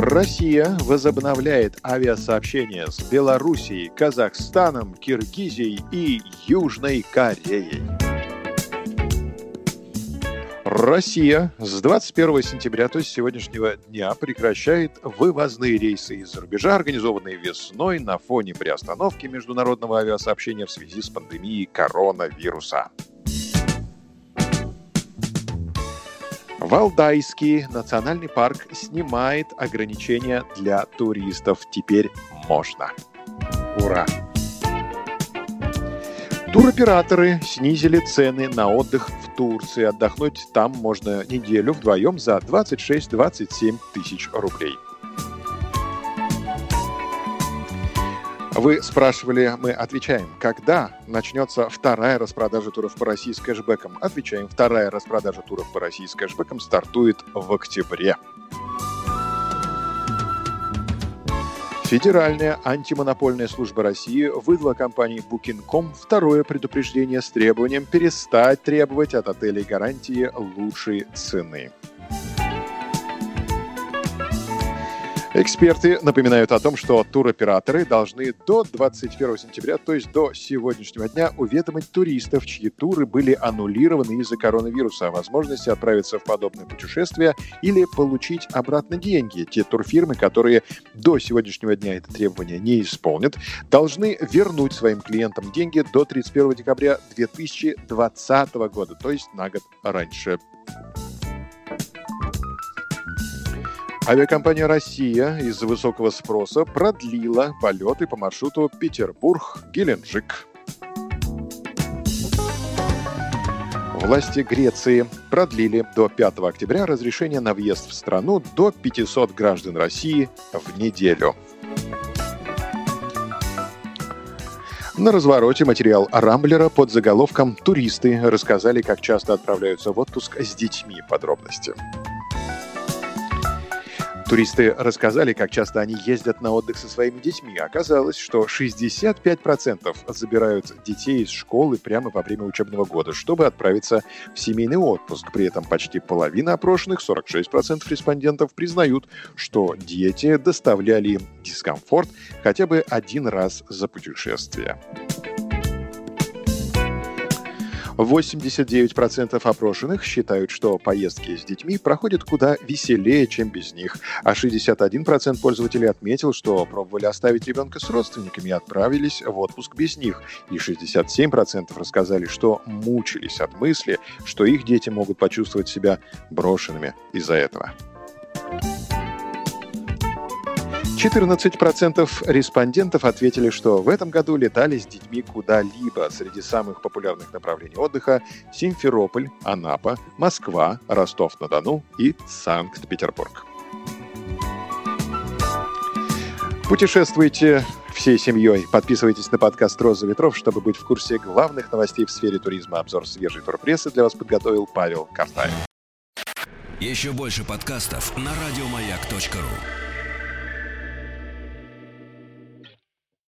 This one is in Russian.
Россия возобновляет авиасообщение с Белоруссией, Казахстаном, Киргизией и Южной Кореей. Россия с 21 сентября, то есть сегодняшнего дня, прекращает вывозные рейсы из-за рубежа, организованные весной на фоне приостановки международного авиасообщения в связи с пандемией коронавируса. Валдайский национальный парк снимает ограничения для туристов. Теперь можно. Ура! Туроператоры снизили цены на отдых в Турции. Отдохнуть там можно неделю вдвоем за 26-27 тысяч рублей. Вы спрашивали, мы отвечаем, когда начнется вторая распродажа туров по России с кэшбэком? Отвечаем, вторая распродажа туров по России с кэшбэком стартует в октябре. Федеральная антимонопольная служба России выдала компании Booking.com второе предупреждение с требованием перестать требовать от отелей гарантии лучшей цены. Эксперты напоминают о том, что туроператоры должны до 21 сентября, то есть до сегодняшнего дня, уведомить туристов, чьи туры были аннулированы из-за коронавируса, о возможности отправиться в подобное путешествие или получить обратно деньги. Те турфирмы, которые до сегодняшнего дня это требование не исполнят, должны вернуть своим клиентам деньги до 31 декабря 2020 года, то есть на год раньше. Авиакомпания «Россия» из-за высокого спроса продлила полеты по маршруту Петербург-Геленджик. Власти Греции продлили до 5 октября разрешение на въезд в страну до 500 граждан России в неделю. На развороте материал Рамблера под заголовком «Туристы рассказали, как часто отправляются в отпуск с детьми». Подробности. Туристы рассказали, как часто они ездят на отдых со своими детьми. Оказалось, что 65% забирают детей из школы прямо во время учебного года, чтобы отправиться в семейный отпуск. При этом почти половина опрошенных, 46% респондентов, признают, что дети доставляли им дискомфорт хотя бы один раз за путешествие. 89% опрошенных считают, что поездки с детьми проходят куда веселее, чем без них, а 61% пользователей отметил, что пробовали оставить ребенка с родственниками и отправились в отпуск без них, и 67% рассказали, что мучились от мысли, что их дети могут почувствовать себя брошенными из-за этого. 14% респондентов ответили, что в этом году летали с детьми куда-либо. Среди самых популярных направлений отдыха – Симферополь, Анапа, Москва, Ростов-на-Дону и Санкт-Петербург. Путешествуйте всей семьей. Подписывайтесь на подкаст «Роза ветров», чтобы быть в курсе главных новостей в сфере туризма. Обзор свежей турпрессы для вас подготовил Павел Картаев. Еще больше подкастов на радиомаяк.ру